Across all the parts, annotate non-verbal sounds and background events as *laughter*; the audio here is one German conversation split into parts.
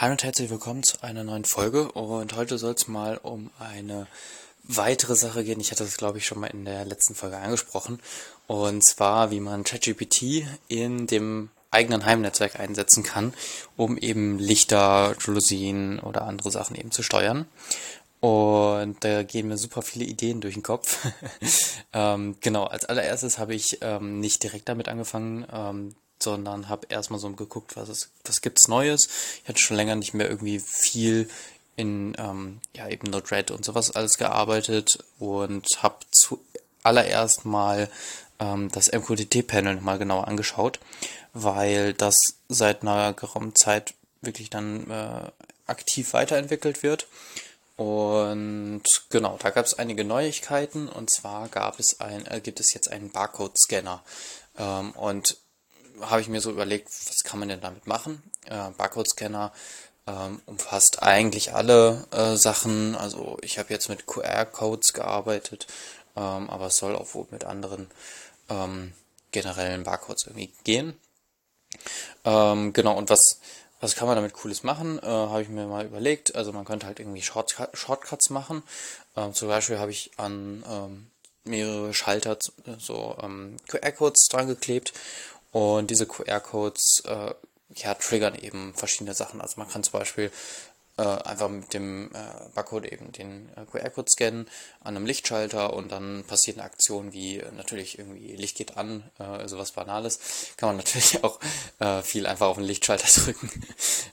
Hallo und herzlich willkommen zu einer neuen Folge und heute soll es mal um eine weitere Sache gehen. Ich hatte das glaube ich schon mal in der letzten Folge angesprochen und zwar wie man ChatGPT in dem eigenen Heimnetzwerk einsetzen kann, um eben Lichter, Jalousien oder andere Sachen eben zu steuern. Und da gehen mir super viele Ideen durch den Kopf. *laughs* ähm, genau, als allererstes habe ich ähm, nicht direkt damit angefangen, ähm, sondern habe erstmal so geguckt, was es, was gibt's Neues. Ich hatte schon länger nicht mehr irgendwie viel in ähm, ja eben Node-RED und sowas alles gearbeitet und habe zuallererst mal ähm, das MQTT-Panel mal genauer angeschaut, weil das seit einer geraumen Zeit wirklich dann äh, aktiv weiterentwickelt wird. Und genau, da gab es einige Neuigkeiten und zwar gab es ein, äh, gibt es jetzt einen Barcode-Scanner. Ähm, und habe ich mir so überlegt, was kann man denn damit machen? Äh, Barcode-Scanner ähm, umfasst eigentlich alle äh, Sachen. Also ich habe jetzt mit QR-Codes gearbeitet, ähm, aber es soll auch wohl mit anderen ähm, generellen Barcodes irgendwie gehen. Ähm, genau, und was, was kann man damit Cooles machen? Äh, habe ich mir mal überlegt. Also man könnte halt irgendwie Shortcut, Shortcuts machen. Ähm, zum Beispiel habe ich an ähm, mehrere Schalter so QR-Codes dran geklebt und diese QR-Codes äh, ja, triggern eben verschiedene Sachen. Also man kann zum Beispiel äh, einfach mit dem äh, Barcode eben den äh, QR-Code scannen an einem Lichtschalter und dann passiert eine Aktion wie äh, natürlich irgendwie Licht geht an, äh, sowas Banales. Kann man *laughs* natürlich auch äh, viel einfach auf den Lichtschalter *laughs* drücken.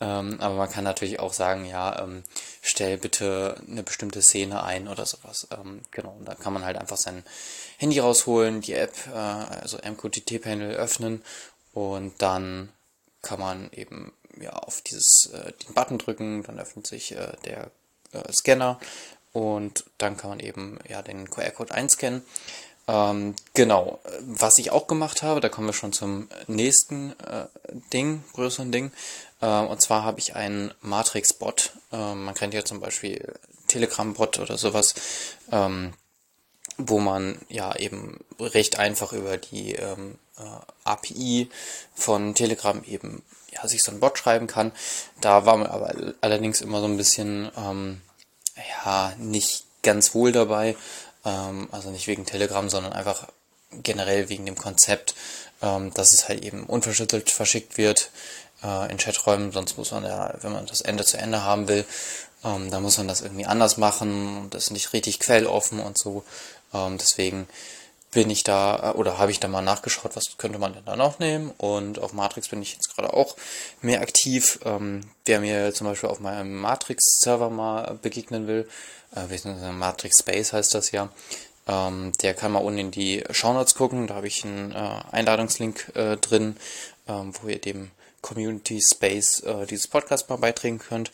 ähm, aber man kann natürlich auch sagen, ja, ähm, stell bitte eine bestimmte Szene ein oder sowas. Ähm, genau, und da kann man halt einfach sein Handy rausholen, die App, äh, also MQTT-Panel öffnen und dann kann man eben ja auf dieses äh, den Button drücken, dann öffnet sich äh, der äh, Scanner und dann kann man eben ja den QR-Code einscannen. Ähm, genau, was ich auch gemacht habe, da kommen wir schon zum nächsten äh, Ding, größeren Ding. Äh, und zwar habe ich einen Matrix-Bot. Äh, man kennt ja zum Beispiel Telegram-Bot oder sowas. Ähm, wo man ja eben recht einfach über die ähm, äh, API von Telegram eben ja, sich so ein Bot schreiben kann. Da war man aber allerdings immer so ein bisschen ähm, ja nicht ganz wohl dabei. Ähm, also nicht wegen Telegram, sondern einfach generell wegen dem Konzept, ähm, dass es halt eben unverschlüsselt verschickt wird äh, in Chaträumen. Sonst muss man ja, wenn man das Ende zu Ende haben will, ähm, da muss man das irgendwie anders machen das ist nicht richtig quelloffen und so. Ähm, deswegen bin ich da äh, oder habe ich da mal nachgeschaut, was könnte man denn da noch nehmen und auf Matrix bin ich jetzt gerade auch mehr aktiv. Ähm, wer mir zum Beispiel auf meinem Matrix-Server mal begegnen will, äh, Matrix Space heißt das ja, ähm, der kann mal unten in die Shownotes gucken, da habe ich einen äh, Einladungslink äh, drin, ähm, wo ihr dem Community Space äh, dieses Podcast mal beitragen könnt.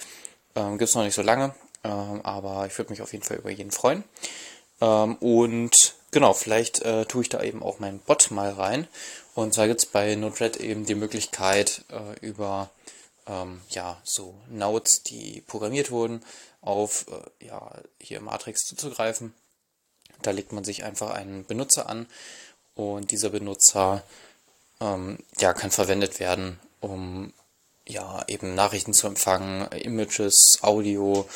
Ähm, Gibt es noch nicht so lange, ähm, aber ich würde mich auf jeden Fall über jeden freuen. Ähm, und genau, vielleicht äh, tue ich da eben auch meinen Bot mal rein. Und da gibt es bei Node-RED eben die Möglichkeit, äh, über ähm, ja, so Nodes, die programmiert wurden, auf äh, ja, hier Matrix zuzugreifen. Da legt man sich einfach einen Benutzer an und dieser Benutzer ähm, ja, kann verwendet werden, um ja, eben Nachrichten zu empfangen, Images, Audio,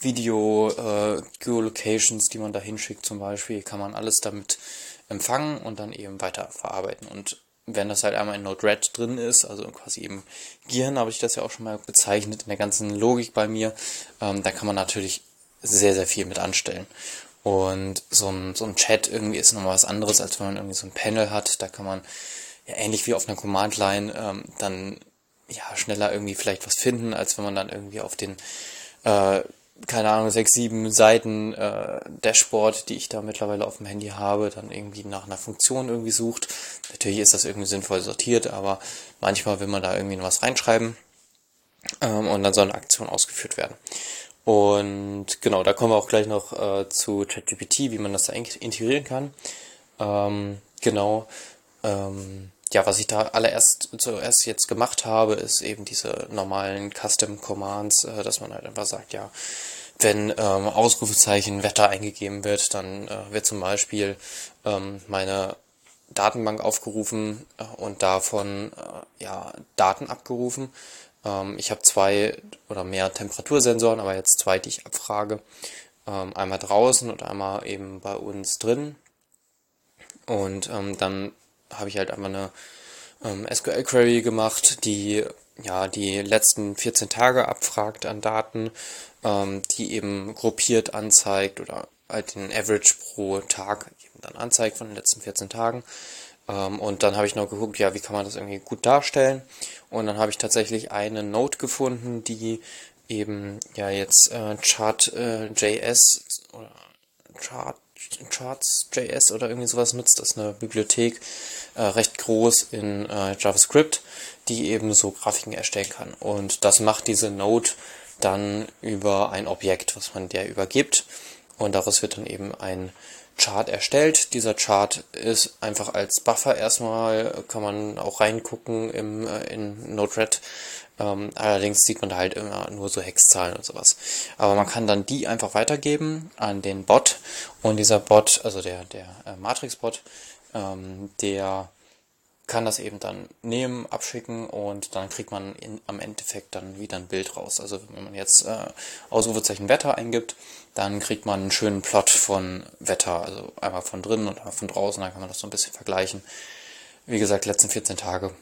Video, äh, Geolocations, die man da hinschickt zum Beispiel, kann man alles damit empfangen und dann eben weiter verarbeiten. Und wenn das halt einmal in Node-RED drin ist, also quasi im Gehirn habe ich das ja auch schon mal bezeichnet, in der ganzen Logik bei mir, ähm, da kann man natürlich sehr, sehr viel mit anstellen. Und so ein, so ein Chat irgendwie ist nochmal was anderes, als wenn man irgendwie so ein Panel hat. Da kann man ja ähnlich wie auf einer Command-Line ähm, dann ja schneller irgendwie vielleicht was finden, als wenn man dann irgendwie auf den äh, keine Ahnung, sechs, sieben Seiten äh, Dashboard, die ich da mittlerweile auf dem Handy habe, dann irgendwie nach einer Funktion irgendwie sucht. Natürlich ist das irgendwie sinnvoll sortiert, aber manchmal will man da irgendwie was reinschreiben ähm, und dann soll eine Aktion ausgeführt werden. Und genau, da kommen wir auch gleich noch äh, zu ChatGPT, wie man das da integrieren kann. Ähm, genau. Ähm, ja, was ich da allererst zuerst jetzt gemacht habe, ist eben diese normalen Custom Commands, äh, dass man halt einfach sagt, ja, wenn ähm, Ausrufezeichen Wetter eingegeben wird, dann äh, wird zum Beispiel ähm, meine Datenbank aufgerufen äh, und davon äh, ja Daten abgerufen. Ähm, ich habe zwei oder mehr Temperatursensoren, aber jetzt zwei, die ich abfrage. Ähm, einmal draußen und einmal eben bei uns drin. Und ähm, dann habe ich halt einfach eine ähm, SQL-Query gemacht, die ja die letzten 14 Tage abfragt an Daten, ähm, die eben gruppiert anzeigt oder halt den Average pro Tag eben dann anzeigt von den letzten 14 Tagen. Ähm, und dann habe ich noch geguckt, ja, wie kann man das irgendwie gut darstellen. Und dann habe ich tatsächlich eine Note gefunden, die eben ja jetzt äh, Chart.js äh, oder Chart Charts.js oder irgendwie sowas nutzt. Das ist eine Bibliothek, äh, recht groß in äh, JavaScript, die eben so Grafiken erstellen kann. Und das macht diese Node dann über ein Objekt, was man der übergibt. Und daraus wird dann eben ein Chart erstellt. Dieser Chart ist einfach als Buffer erstmal, kann man auch reingucken im, äh, in Node-RED. Ähm, allerdings sieht man da halt immer nur so Hexzahlen und sowas. Aber man kann dann die einfach weitergeben an den Bot und dieser Bot, also der, der äh, Matrix-Bot, ähm, der kann das eben dann nehmen, abschicken und dann kriegt man in, am Endeffekt dann wieder ein Bild raus. Also wenn man jetzt äh, Ausrufezeichen Wetter eingibt, dann kriegt man einen schönen Plot von Wetter, also einmal von drinnen und einmal von draußen, dann kann man das so ein bisschen vergleichen. Wie gesagt, letzten 14 Tage.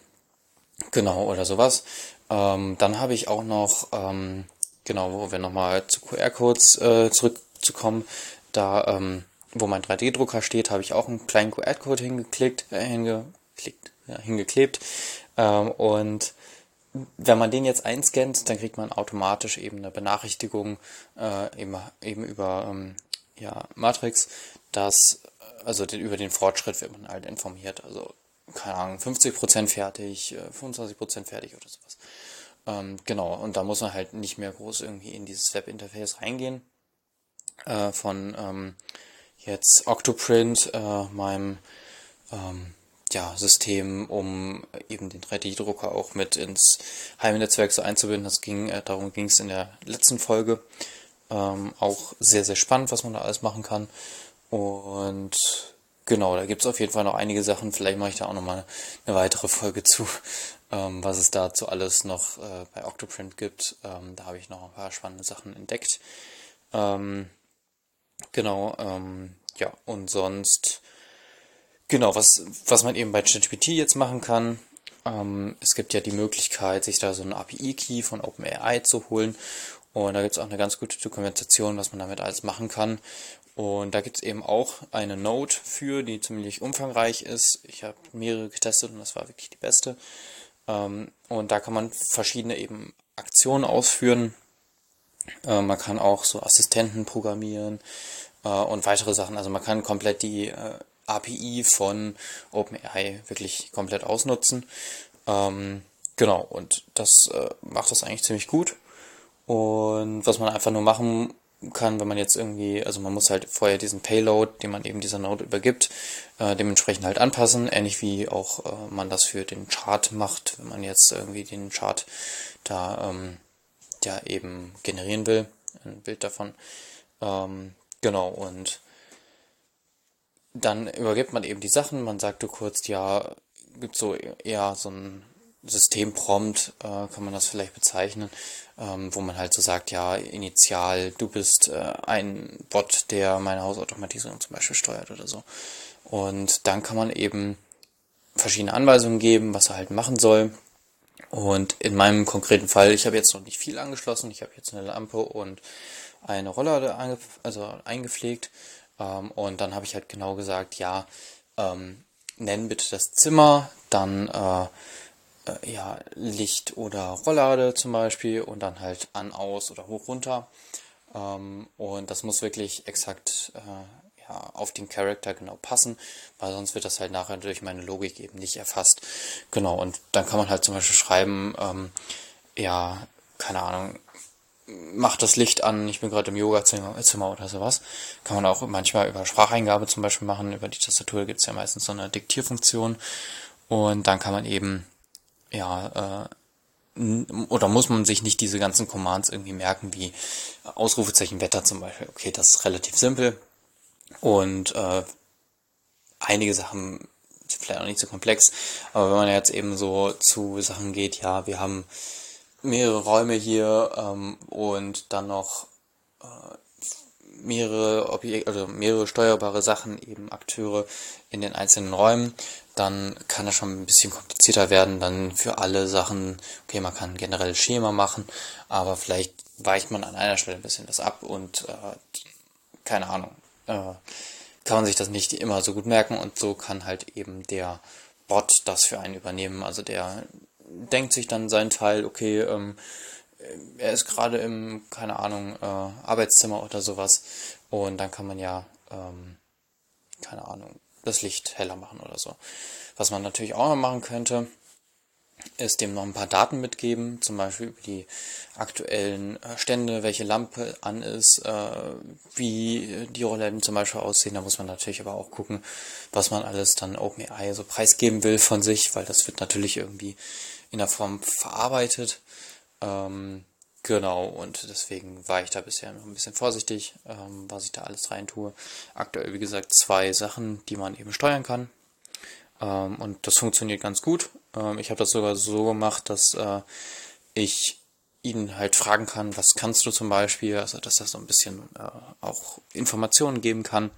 Genau, oder sowas. Ähm, dann habe ich auch noch, ähm, genau, wo wir nochmal zu QR-Codes äh, zurückzukommen, da, ähm, wo mein 3D-Drucker steht, habe ich auch einen kleinen QR-Code hingeklickt, äh, hingeklickt, ja, hingeklebt. Ähm, und wenn man den jetzt einscannt, dann kriegt man automatisch eben eine Benachrichtigung äh, eben, eben über ähm, ja, Matrix, dass also den, über den Fortschritt wird man halt informiert. Also keine Ahnung, 50% fertig, 25% äh, fertig oder sowas. Ähm, genau, und da muss man halt nicht mehr groß irgendwie in dieses Webinterface reingehen. Äh, von ähm, jetzt Octoprint, äh, meinem ähm, ja, System, um eben den 3D-Drucker auch mit ins Heimnetzwerk so einzubinden. Das ging, äh, darum ging es in der letzten Folge. Ähm, auch sehr, sehr spannend, was man da alles machen kann. Und genau, da gibt's auf jeden Fall noch einige Sachen. Vielleicht mache ich da auch nochmal eine weitere Folge zu, ähm, was es dazu alles noch äh, bei Octoprint gibt. Ähm, da habe ich noch ein paar spannende Sachen entdeckt. Ähm, genau, ähm, ja, und sonst Genau, was, was man eben bei ChatGPT jetzt machen kann, ähm, es gibt ja die Möglichkeit, sich da so einen API-Key von OpenAI zu holen. Und da gibt es auch eine ganz gute Dokumentation, was man damit alles machen kann. Und da gibt es eben auch eine Node für, die ziemlich umfangreich ist. Ich habe mehrere getestet und das war wirklich die beste. Ähm, und da kann man verschiedene eben Aktionen ausführen. Äh, man kann auch so Assistenten programmieren äh, und weitere Sachen. Also man kann komplett die äh, API von OpenAI wirklich komplett ausnutzen. Ähm, genau, und das macht das eigentlich ziemlich gut. Und was man einfach nur machen kann, wenn man jetzt irgendwie, also man muss halt vorher diesen Payload, den man eben dieser Node übergibt, äh, dementsprechend halt anpassen, ähnlich wie auch äh, man das für den Chart macht, wenn man jetzt irgendwie den Chart da ähm, ja eben generieren will, ein Bild davon. Ähm, genau, und dann übergibt man eben die Sachen, man sagte kurz, ja, gibt so eher so ein Systemprompt, äh, kann man das vielleicht bezeichnen, ähm, wo man halt so sagt, ja, initial, du bist äh, ein Bot, der meine Hausautomatisierung zum Beispiel steuert oder so. Und dann kann man eben verschiedene Anweisungen geben, was er halt machen soll. Und in meinem konkreten Fall, ich habe jetzt noch nicht viel angeschlossen, ich habe jetzt eine Lampe und eine Roller also eingepflegt ähm, und dann habe ich halt genau gesagt, ja, ähm, nenn bitte das Zimmer, dann äh, äh, ja, Licht oder Rolllade zum Beispiel und dann halt an, aus oder hoch, runter. Ähm, und das muss wirklich exakt äh, ja, auf den Charakter genau passen, weil sonst wird das halt nachher durch meine Logik eben nicht erfasst. Genau, und dann kann man halt zum Beispiel schreiben, ähm, ja, keine Ahnung, mach das Licht an, ich bin gerade im Yoga-Zimmer oder sowas. Kann man auch manchmal über Spracheingabe zum Beispiel machen. Über die Tastatur gibt's ja meistens so eine Diktierfunktion. Und dann kann man eben, ja, äh, oder muss man sich nicht diese ganzen Commands irgendwie merken, wie Ausrufezeichen Wetter zum Beispiel. Okay, das ist relativ simpel. Und äh, einige Sachen sind vielleicht auch nicht so komplex. Aber wenn man jetzt eben so zu Sachen geht, ja, wir haben mehrere Räume hier ähm, und dann noch äh, mehrere Objekte, also mehrere steuerbare Sachen, eben Akteure in den einzelnen Räumen, dann kann das schon ein bisschen komplizierter werden, dann für alle Sachen, okay, man kann generell Schema machen, aber vielleicht weicht man an einer Stelle ein bisschen das ab und äh, keine Ahnung, äh, kann man sich das nicht immer so gut merken und so kann halt eben der Bot das für einen übernehmen. Also der denkt sich dann seinen Teil, okay, ähm, er ist gerade im, keine Ahnung, äh, Arbeitszimmer oder sowas und dann kann man ja, ähm, keine Ahnung, das Licht heller machen oder so. Was man natürlich auch noch machen könnte, ist dem noch ein paar Daten mitgeben, zum Beispiel über die aktuellen äh, Stände, welche Lampe an ist, äh, wie die Rollläden zum Beispiel aussehen. Da muss man natürlich aber auch gucken, was man alles dann OpenAI so preisgeben will von sich, weil das wird natürlich irgendwie in der Form verarbeitet. Ähm, genau, und deswegen war ich da bisher noch ein bisschen vorsichtig, ähm, was ich da alles rein tue. Aktuell, wie gesagt, zwei Sachen, die man eben steuern kann. Ähm, und das funktioniert ganz gut. Ähm, ich habe das sogar so gemacht, dass äh, ich ihn halt fragen kann, was kannst du zum Beispiel, also dass er so ein bisschen äh, auch Informationen geben kann,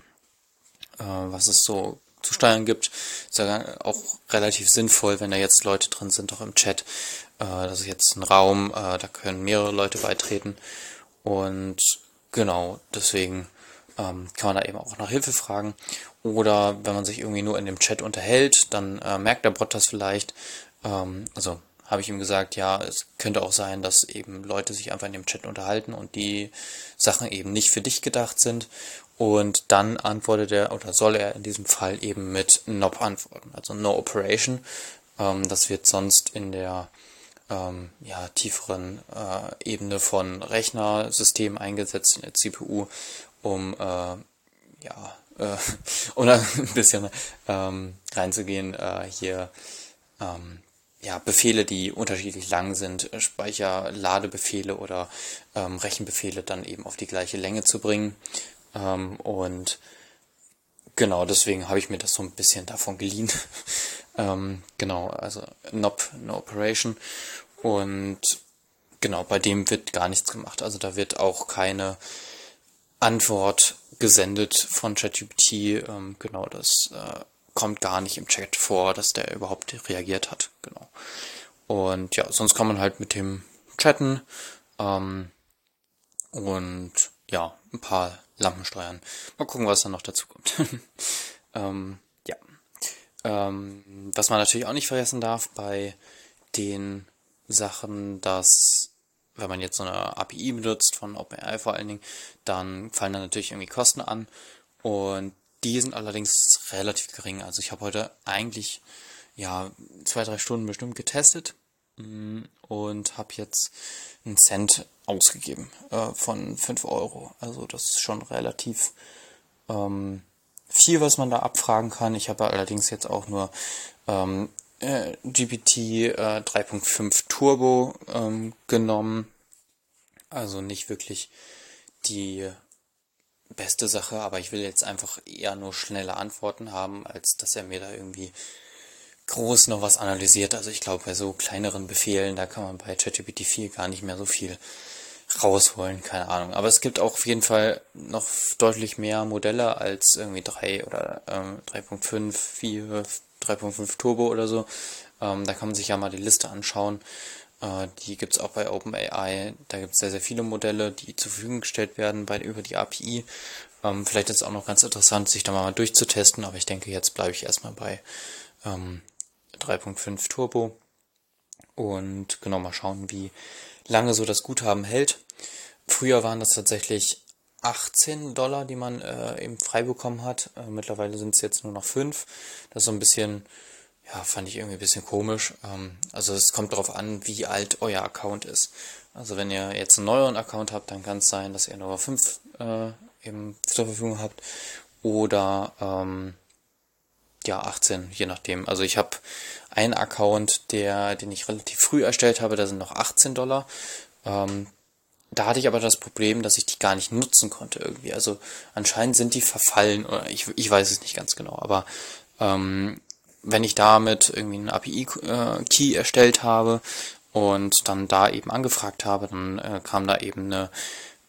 äh, was es so zu steuern gibt. Ist ja auch relativ sinnvoll, wenn da jetzt Leute drin sind, auch im Chat. Äh, das ist jetzt ein Raum, äh, da können mehrere Leute beitreten. Und genau, deswegen ähm, kann man da eben auch nach Hilfe fragen. Oder wenn man sich irgendwie nur in dem Chat unterhält, dann äh, merkt der Bot das vielleicht. Ähm, also habe ich ihm gesagt, ja, es könnte auch sein, dass eben Leute sich einfach in dem Chat unterhalten und die Sachen eben nicht für dich gedacht sind. Und dann antwortet er oder soll er in diesem Fall eben mit NOP antworten, also No Operation. Ähm, das wird sonst in der ähm, ja, tieferen äh, Ebene von Rechnersystemen eingesetzt in der CPU, um äh, ja, äh, *laughs* um ein bisschen ähm, reinzugehen, äh, hier ähm, ja, Befehle, die unterschiedlich lang sind, Speicherladebefehle oder ähm, Rechenbefehle dann eben auf die gleiche Länge zu bringen. Ähm, und genau, deswegen habe ich mir das so ein bisschen davon geliehen. *laughs* ähm, genau, also NOP, No Operation. Und genau, bei dem wird gar nichts gemacht. Also da wird auch keine Antwort gesendet von ChatGPT. Ähm, genau, das äh, kommt gar nicht im Chat vor, dass der überhaupt reagiert hat. Genau. Und ja, sonst kann man halt mit dem chatten. Ähm, und ja, ein paar Lampen steuern. Mal gucken, was dann noch dazu kommt. *laughs* ähm, ja. Ähm, was man natürlich auch nicht vergessen darf bei den Sachen, dass wenn man jetzt so eine API benutzt von OpenAI vor allen Dingen, dann fallen da natürlich irgendwie Kosten an und die sind allerdings relativ gering. Also ich habe heute eigentlich ja zwei, drei Stunden bestimmt getestet mm, und habe jetzt einen Cent ausgegeben äh, von 5 Euro. Also das ist schon relativ ähm, viel, was man da abfragen kann. Ich habe allerdings jetzt auch nur ähm, äh, GPT äh, 3.5 Turbo ähm, genommen. Also nicht wirklich die beste Sache, aber ich will jetzt einfach eher nur schnelle Antworten haben, als dass er mir da irgendwie groß noch was analysiert. Also ich glaube, bei so kleineren Befehlen, da kann man bei ChatGPT 4 gar nicht mehr so viel rausholen, keine Ahnung. Aber es gibt auch auf jeden Fall noch deutlich mehr Modelle als irgendwie 3 oder ähm, 3.5, 4, 3.5 Turbo oder so. Ähm, da kann man sich ja mal die Liste anschauen. Äh, die gibt's auch bei OpenAI. Da gibt's sehr, sehr viele Modelle, die zur Verfügung gestellt werden bei, über die API. Ähm, vielleicht ist es auch noch ganz interessant, sich da mal durchzutesten, aber ich denke, jetzt bleibe ich erstmal bei ähm, 3.5 Turbo. Und genau mal schauen, wie lange so das Guthaben hält. Früher waren das tatsächlich 18 Dollar, die man äh, eben frei bekommen hat. Äh, mittlerweile sind es jetzt nur noch 5. Das ist so ein bisschen, ja, fand ich irgendwie ein bisschen komisch. Ähm, also es kommt darauf an, wie alt euer Account ist. Also wenn ihr jetzt einen neueren Account habt, dann kann es sein, dass ihr nur 5 äh, eben zur Verfügung habt. Oder ähm, ja, 18, je nachdem. Also ich habe einen Account, der, den ich relativ früh erstellt habe, da sind noch 18 Dollar. Ähm, da hatte ich aber das Problem, dass ich die gar nicht nutzen konnte irgendwie. Also anscheinend sind die verfallen oder ich, ich weiß es nicht ganz genau. Aber ähm, wenn ich damit irgendwie einen API-Key äh, erstellt habe und dann da eben angefragt habe, dann äh, kam da eben eine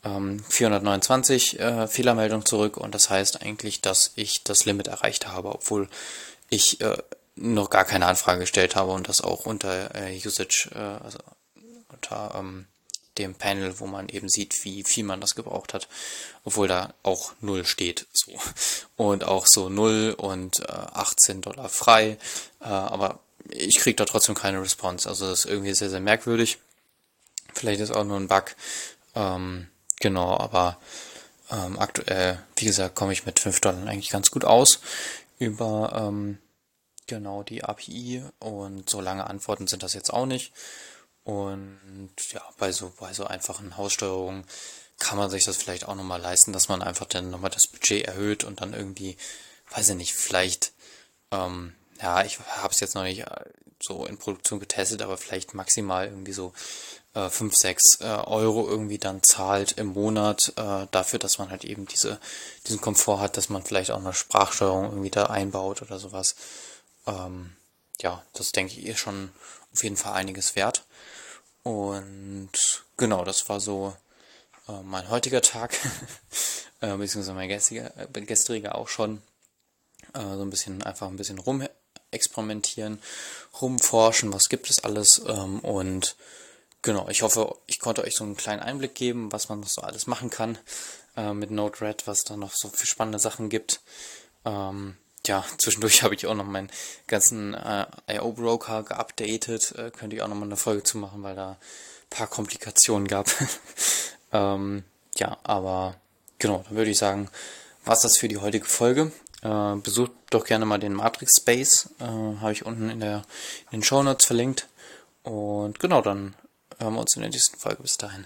ähm, 429 äh, Fehlermeldung zurück und das heißt eigentlich, dass ich das Limit erreicht habe, obwohl ich äh, noch gar keine Anfrage gestellt habe und das auch unter äh, Usage, äh, also unter ähm, dem Panel, wo man eben sieht, wie viel man das gebraucht hat, obwohl da auch null steht, so. Und auch so null und äh, 18 Dollar frei, äh, aber ich kriege da trotzdem keine Response, also das ist irgendwie sehr sehr merkwürdig. Vielleicht ist auch nur ein Bug, ähm, genau, aber ähm, aktuell, wie gesagt, komme ich mit 5 Dollar eigentlich ganz gut aus über ähm, genau die API und so lange Antworten sind das jetzt auch nicht. Und ja, bei so, bei so einfachen Haussteuerungen kann man sich das vielleicht auch nochmal leisten, dass man einfach dann nochmal das Budget erhöht und dann irgendwie, weiß ich nicht, vielleicht, ähm, ja, ich habe es jetzt noch nicht äh, so in Produktion getestet, aber vielleicht maximal irgendwie so äh, 5, 6 äh, Euro irgendwie dann zahlt im Monat äh, dafür, dass man halt eben diese, diesen Komfort hat, dass man vielleicht auch eine Sprachsteuerung irgendwie da einbaut oder sowas. Ähm, ja, das denke ich ist schon auf jeden Fall einiges wert. Und genau, das war so äh, mein heutiger Tag, *laughs* äh, beziehungsweise mein gestriger, äh, gestriger auch schon. Äh, so ein bisschen, einfach ein bisschen rum experimentieren, rumforschen, was gibt es alles. Ähm, und genau, ich hoffe, ich konnte euch so einen kleinen Einblick geben, was man so alles machen kann äh, mit Node-RED, was da noch so für spannende Sachen gibt. Ähm, ja, zwischendurch habe ich auch noch meinen ganzen äh, IO-Broker geupdatet. Äh, könnte ich auch noch mal eine Folge zu machen, weil da ein paar Komplikationen gab. *laughs* ähm, ja, aber genau, dann würde ich sagen, was das für die heutige Folge. Äh, besucht doch gerne mal den Matrix Space. Äh, habe ich unten in, der, in den Show Notes verlinkt. Und genau, dann hören wir uns in der nächsten Folge. Bis dahin.